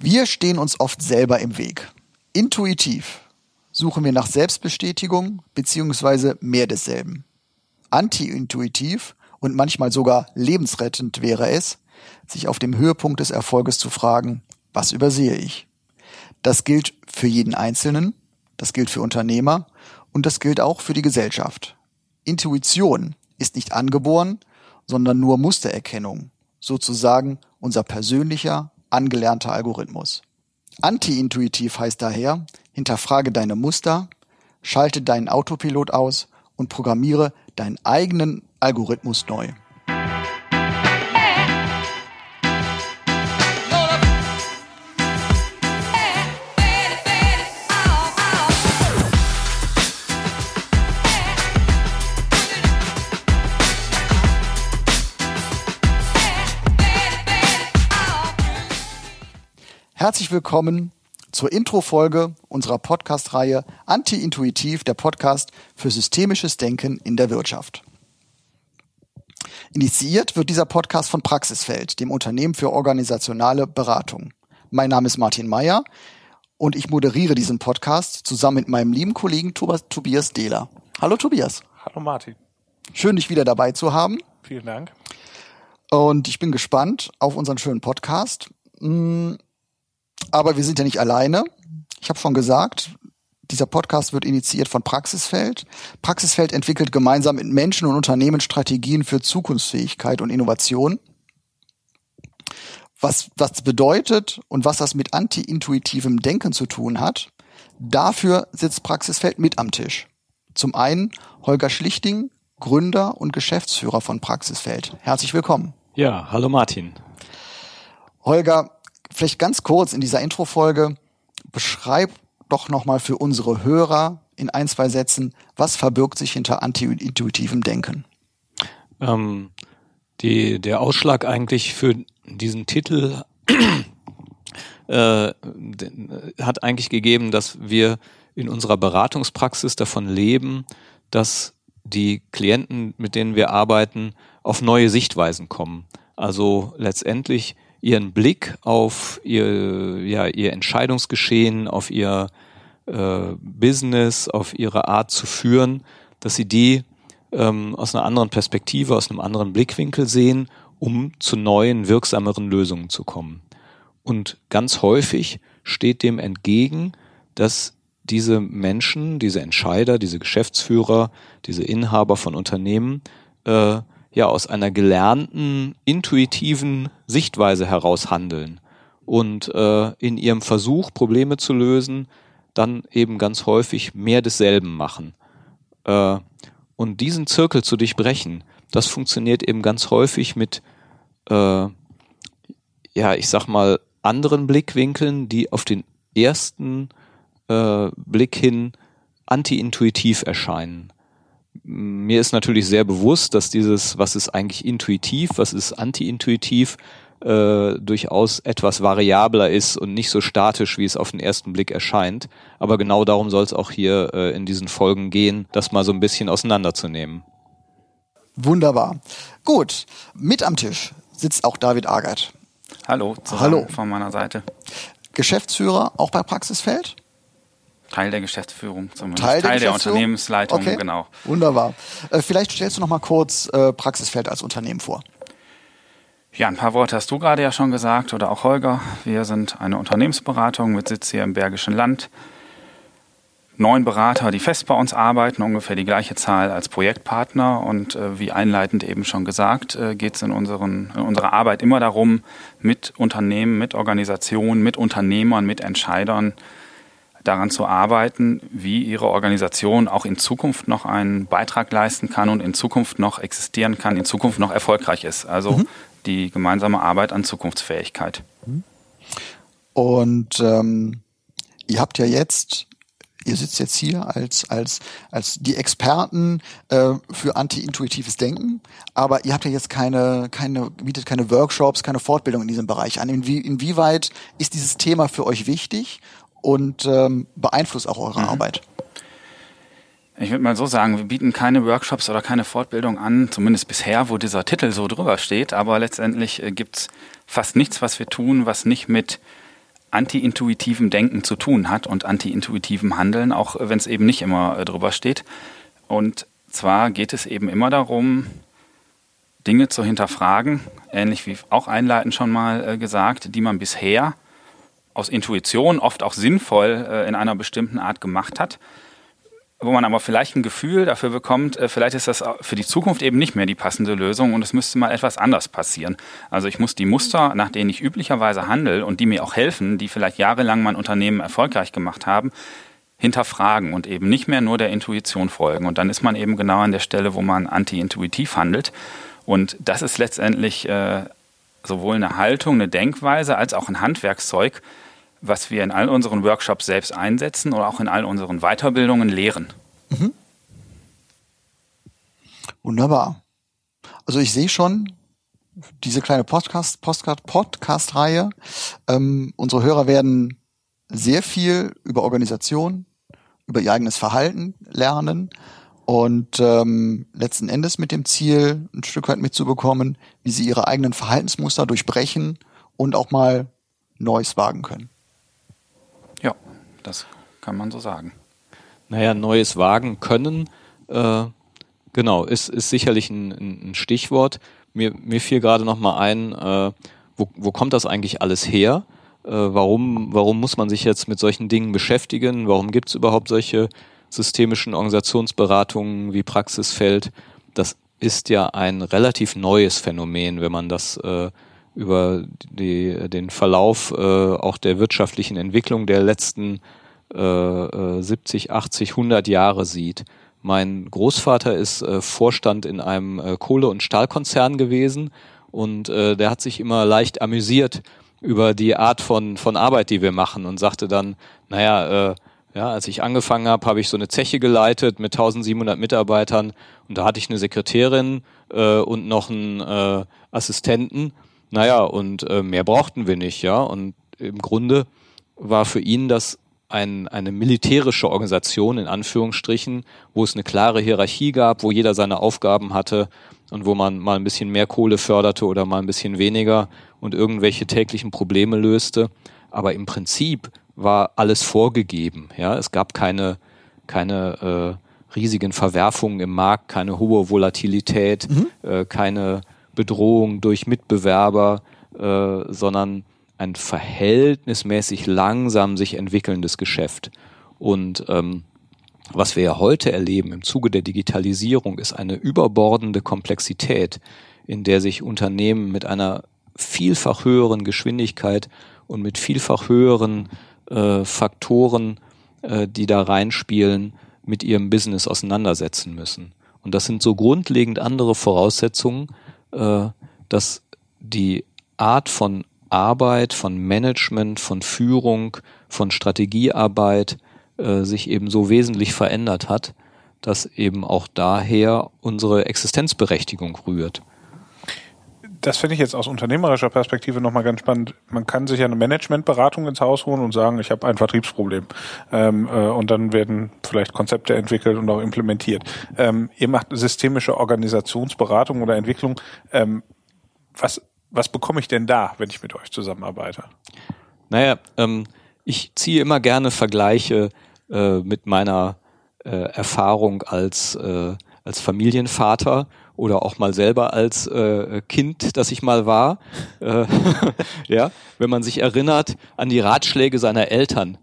Wir stehen uns oft selber im Weg. Intuitiv suchen wir nach Selbstbestätigung beziehungsweise mehr desselben. Anti-intuitiv und manchmal sogar lebensrettend wäre es, sich auf dem Höhepunkt des Erfolges zu fragen, was übersehe ich? Das gilt für jeden Einzelnen, das gilt für Unternehmer und das gilt auch für die Gesellschaft. Intuition ist nicht angeboren, sondern nur Mustererkennung, sozusagen unser persönlicher, angelernter Algorithmus. Anti-intuitiv heißt daher, hinterfrage deine Muster, schalte deinen Autopilot aus und programmiere deinen eigenen Algorithmus neu. Herzlich willkommen zur Intro-Folge unserer Podcast-Reihe Anti-Intuitiv, der Podcast für systemisches Denken in der Wirtschaft. Initiiert wird dieser Podcast von Praxisfeld, dem Unternehmen für organisationale Beratung. Mein Name ist Martin Meyer und ich moderiere diesen Podcast zusammen mit meinem lieben Kollegen Tobias Dehler. Hallo Tobias. Hallo Martin. Schön, dich wieder dabei zu haben. Vielen Dank. Und ich bin gespannt auf unseren schönen Podcast. Aber wir sind ja nicht alleine. Ich habe schon gesagt, dieser Podcast wird initiiert von Praxisfeld. Praxisfeld entwickelt gemeinsam mit Menschen und Unternehmen Strategien für Zukunftsfähigkeit und Innovation. Was was bedeutet und was das mit anti-intuitivem Denken zu tun hat, dafür sitzt Praxisfeld mit am Tisch. Zum einen Holger Schlichting, Gründer und Geschäftsführer von Praxisfeld. Herzlich willkommen. Ja, hallo Martin. Holger, vielleicht ganz kurz in dieser Introfolge, beschreib doch nochmal für unsere Hörer in ein, zwei Sätzen, was verbirgt sich hinter anti-intuitivem Denken? Ähm, die, der Ausschlag eigentlich für diesen Titel äh, hat eigentlich gegeben, dass wir in unserer Beratungspraxis davon leben, dass die Klienten, mit denen wir arbeiten, auf neue Sichtweisen kommen. Also letztendlich ihren Blick auf ihr, ja, ihr Entscheidungsgeschehen, auf ihr äh, Business, auf ihre Art zu führen, dass sie die ähm, aus einer anderen Perspektive, aus einem anderen Blickwinkel sehen, um zu neuen, wirksameren Lösungen zu kommen. Und ganz häufig steht dem entgegen, dass diese Menschen, diese Entscheider, diese Geschäftsführer, diese Inhaber von Unternehmen äh, ja aus einer gelernten, intuitiven Sichtweise heraus handeln und äh, in ihrem Versuch, Probleme zu lösen, dann eben ganz häufig mehr desselben machen. Äh, und diesen Zirkel zu durchbrechen, das funktioniert eben ganz häufig mit, äh, ja, ich sag mal, anderen Blickwinkeln, die auf den ersten äh, Blick hin anti-intuitiv erscheinen mir ist natürlich sehr bewusst, dass dieses, was ist eigentlich intuitiv, was ist anti-intuitiv, äh, durchaus etwas variabler ist und nicht so statisch, wie es auf den ersten Blick erscheint. Aber genau darum soll es auch hier äh, in diesen Folgen gehen, das mal so ein bisschen auseinanderzunehmen. Wunderbar. Gut, mit am Tisch sitzt auch David Agert. Hallo, Hallo von meiner Seite. Geschäftsführer auch bei Praxisfeld? Teil der Geschäftsführung zumindest. Teil der, Teil der Unternehmensleitung, okay. genau. Wunderbar. Äh, vielleicht stellst du noch mal kurz äh, Praxisfeld als Unternehmen vor. Ja, ein paar Worte hast du gerade ja schon gesagt oder auch Holger. Wir sind eine Unternehmensberatung mit Sitz hier im Bergischen Land. Neun Berater, die fest bei uns arbeiten, ungefähr die gleiche Zahl als Projektpartner. Und äh, wie einleitend eben schon gesagt, äh, geht es in, unseren, in unserer Arbeit immer darum, mit Unternehmen, mit Organisationen, mit Unternehmern, mit Entscheidern daran zu arbeiten, wie ihre Organisation auch in Zukunft noch einen Beitrag leisten kann und in Zukunft noch existieren kann, in Zukunft noch erfolgreich ist. Also mhm. die gemeinsame Arbeit an Zukunftsfähigkeit. Und ähm, ihr habt ja jetzt ihr sitzt jetzt hier als als als die Experten äh, für anti-intuitives Denken, aber ihr habt ja jetzt keine keine bietet keine Workshops, keine Fortbildung in diesem Bereich an. Inwie, inwieweit ist dieses Thema für euch wichtig und ähm, beeinflusst auch eure mhm. Arbeit? Ich würde mal so sagen, wir bieten keine Workshops oder keine Fortbildung an, zumindest bisher, wo dieser Titel so drüber steht, aber letztendlich äh, gibt es fast nichts, was wir tun, was nicht mit anti-intuitivem Denken zu tun hat und anti-intuitivem Handeln, auch wenn es eben nicht immer äh, drüber steht. Und zwar geht es eben immer darum, Dinge zu hinterfragen, ähnlich wie auch einleitend schon mal äh, gesagt, die man bisher aus Intuition oft auch sinnvoll äh, in einer bestimmten Art gemacht hat, wo man aber vielleicht ein Gefühl dafür bekommt, äh, vielleicht ist das für die Zukunft eben nicht mehr die passende Lösung und es müsste mal etwas anders passieren. Also ich muss die Muster, nach denen ich üblicherweise handle und die mir auch helfen, die vielleicht jahrelang mein Unternehmen erfolgreich gemacht haben, hinterfragen und eben nicht mehr nur der Intuition folgen. Und dann ist man eben genau an der Stelle, wo man anti-intuitiv handelt. Und das ist letztendlich äh, sowohl eine Haltung, eine Denkweise als auch ein Handwerkszeug, was wir in all unseren Workshops selbst einsetzen oder auch in all unseren Weiterbildungen lehren. Mhm. Wunderbar. Also ich sehe schon, diese kleine Podcast, Podcast, Podcast-Reihe. Ähm, unsere Hörer werden sehr viel über Organisation, über ihr eigenes Verhalten lernen und ähm, letzten Endes mit dem Ziel, ein Stück weit mitzubekommen, wie sie ihre eigenen Verhaltensmuster durchbrechen und auch mal Neues wagen können. Das kann man so sagen. Naja, Neues wagen können, äh, genau, ist, ist sicherlich ein, ein Stichwort. Mir, mir fiel gerade noch mal ein, äh, wo, wo kommt das eigentlich alles her? Äh, warum, warum muss man sich jetzt mit solchen Dingen beschäftigen? Warum gibt es überhaupt solche systemischen Organisationsberatungen wie Praxisfeld? Das ist ja ein relativ neues Phänomen, wenn man das äh, über die, den Verlauf äh, auch der wirtschaftlichen Entwicklung der letzten äh, 70, 80, 100 Jahre sieht. Mein Großvater ist äh, Vorstand in einem äh, Kohle- und Stahlkonzern gewesen und äh, der hat sich immer leicht amüsiert über die Art von, von Arbeit, die wir machen und sagte dann, naja, äh, ja, als ich angefangen habe, habe ich so eine Zeche geleitet mit 1700 Mitarbeitern und da hatte ich eine Sekretärin äh, und noch einen äh, Assistenten naja, und äh, mehr brauchten wir nicht, ja. Und im Grunde war für ihn das ein, eine militärische Organisation in Anführungsstrichen, wo es eine klare Hierarchie gab, wo jeder seine Aufgaben hatte und wo man mal ein bisschen mehr Kohle förderte oder mal ein bisschen weniger und irgendwelche täglichen Probleme löste. Aber im Prinzip war alles vorgegeben. Ja, es gab keine keine äh, riesigen Verwerfungen im Markt, keine hohe Volatilität, mhm. äh, keine Bedrohung durch Mitbewerber, äh, sondern ein verhältnismäßig langsam sich entwickelndes Geschäft. Und ähm, was wir ja heute erleben im Zuge der Digitalisierung, ist eine überbordende Komplexität, in der sich Unternehmen mit einer vielfach höheren Geschwindigkeit und mit vielfach höheren äh, Faktoren, äh, die da reinspielen, mit ihrem Business auseinandersetzen müssen. Und das sind so grundlegend andere Voraussetzungen, dass die Art von Arbeit, von Management, von Führung, von Strategiearbeit äh, sich eben so wesentlich verändert hat, dass eben auch daher unsere Existenzberechtigung rührt das finde ich jetzt aus unternehmerischer Perspektive nochmal ganz spannend. Man kann sich ja eine Managementberatung ins Haus holen und sagen, ich habe ein Vertriebsproblem. Ähm, äh, und dann werden vielleicht Konzepte entwickelt und auch implementiert. Ähm, ihr macht systemische Organisationsberatung oder Entwicklung. Ähm, was, was bekomme ich denn da, wenn ich mit euch zusammenarbeite? Naja, ähm, ich ziehe immer gerne Vergleiche äh, mit meiner äh, Erfahrung als, äh, als Familienvater oder auch mal selber als äh, Kind, das ich mal war, äh, ja, wenn man sich erinnert an die Ratschläge seiner Eltern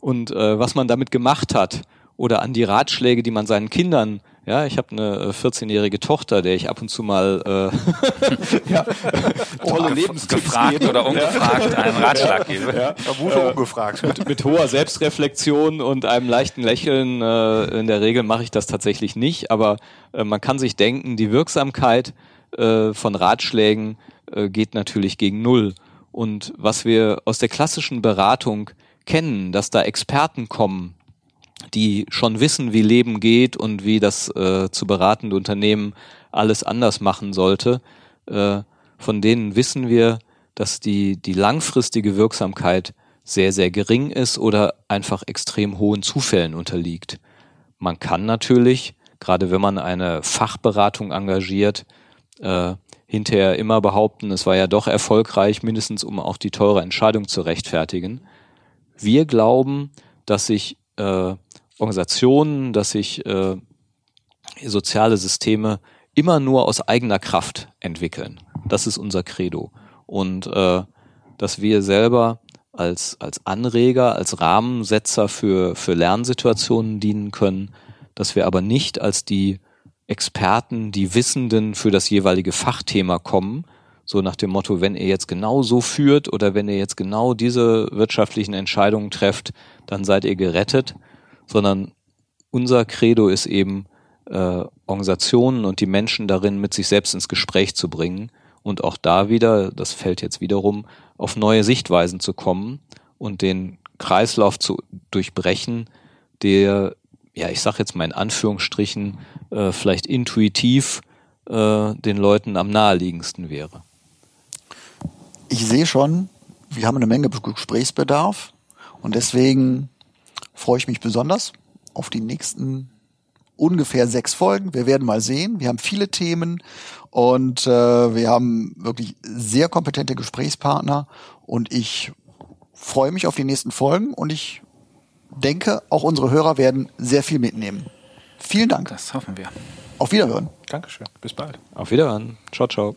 und äh, was man damit gemacht hat oder an die Ratschläge, die man seinen Kindern ja, ich habe eine 14-jährige äh, Tochter, der ich ab und zu mal äh, ja, tolle Lebenstipps gefragt oder ungefragt ja. einen Ratschlag gebe. Ja. Vermute äh, ungefragt. Mit, mit, hoher Selbstreflexion und einem leichten Lächeln. Äh, in der Regel mache ich das tatsächlich nicht, aber äh, man kann sich denken, die Wirksamkeit äh, von Ratschlägen äh, geht natürlich gegen Null. Und was wir aus der klassischen Beratung kennen, dass da Experten kommen, die schon wissen, wie Leben geht und wie das äh, zu beratende Unternehmen alles anders machen sollte, äh, von denen wissen wir, dass die, die langfristige Wirksamkeit sehr, sehr gering ist oder einfach extrem hohen Zufällen unterliegt. Man kann natürlich, gerade wenn man eine Fachberatung engagiert, äh, hinterher immer behaupten, es war ja doch erfolgreich, mindestens um auch die teure Entscheidung zu rechtfertigen. Wir glauben, dass sich äh, Organisationen, dass sich äh, soziale Systeme immer nur aus eigener Kraft entwickeln. Das ist unser Credo. Und äh, dass wir selber als, als Anreger, als Rahmensetzer für, für Lernsituationen dienen können, dass wir aber nicht als die Experten, die Wissenden für das jeweilige Fachthema kommen, so nach dem Motto, wenn ihr jetzt genau so führt oder wenn ihr jetzt genau diese wirtschaftlichen Entscheidungen trefft, dann seid ihr gerettet, sondern unser Credo ist eben, äh, Organisationen und die Menschen darin mit sich selbst ins Gespräch zu bringen und auch da wieder, das fällt jetzt wiederum, auf neue Sichtweisen zu kommen und den Kreislauf zu durchbrechen, der, ja, ich sag jetzt mal in Anführungsstrichen, äh, vielleicht intuitiv äh, den Leuten am naheliegendsten wäre. Ich sehe schon, wir haben eine Menge Gesprächsbedarf und deswegen freue ich mich besonders auf die nächsten ungefähr sechs Folgen. Wir werden mal sehen. Wir haben viele Themen und äh, wir haben wirklich sehr kompetente Gesprächspartner und ich freue mich auf die nächsten Folgen und ich denke, auch unsere Hörer werden sehr viel mitnehmen. Vielen Dank. Das hoffen wir. Auf Wiederhören. Dankeschön. Bis bald. Auf Wiederhören. Ciao, ciao.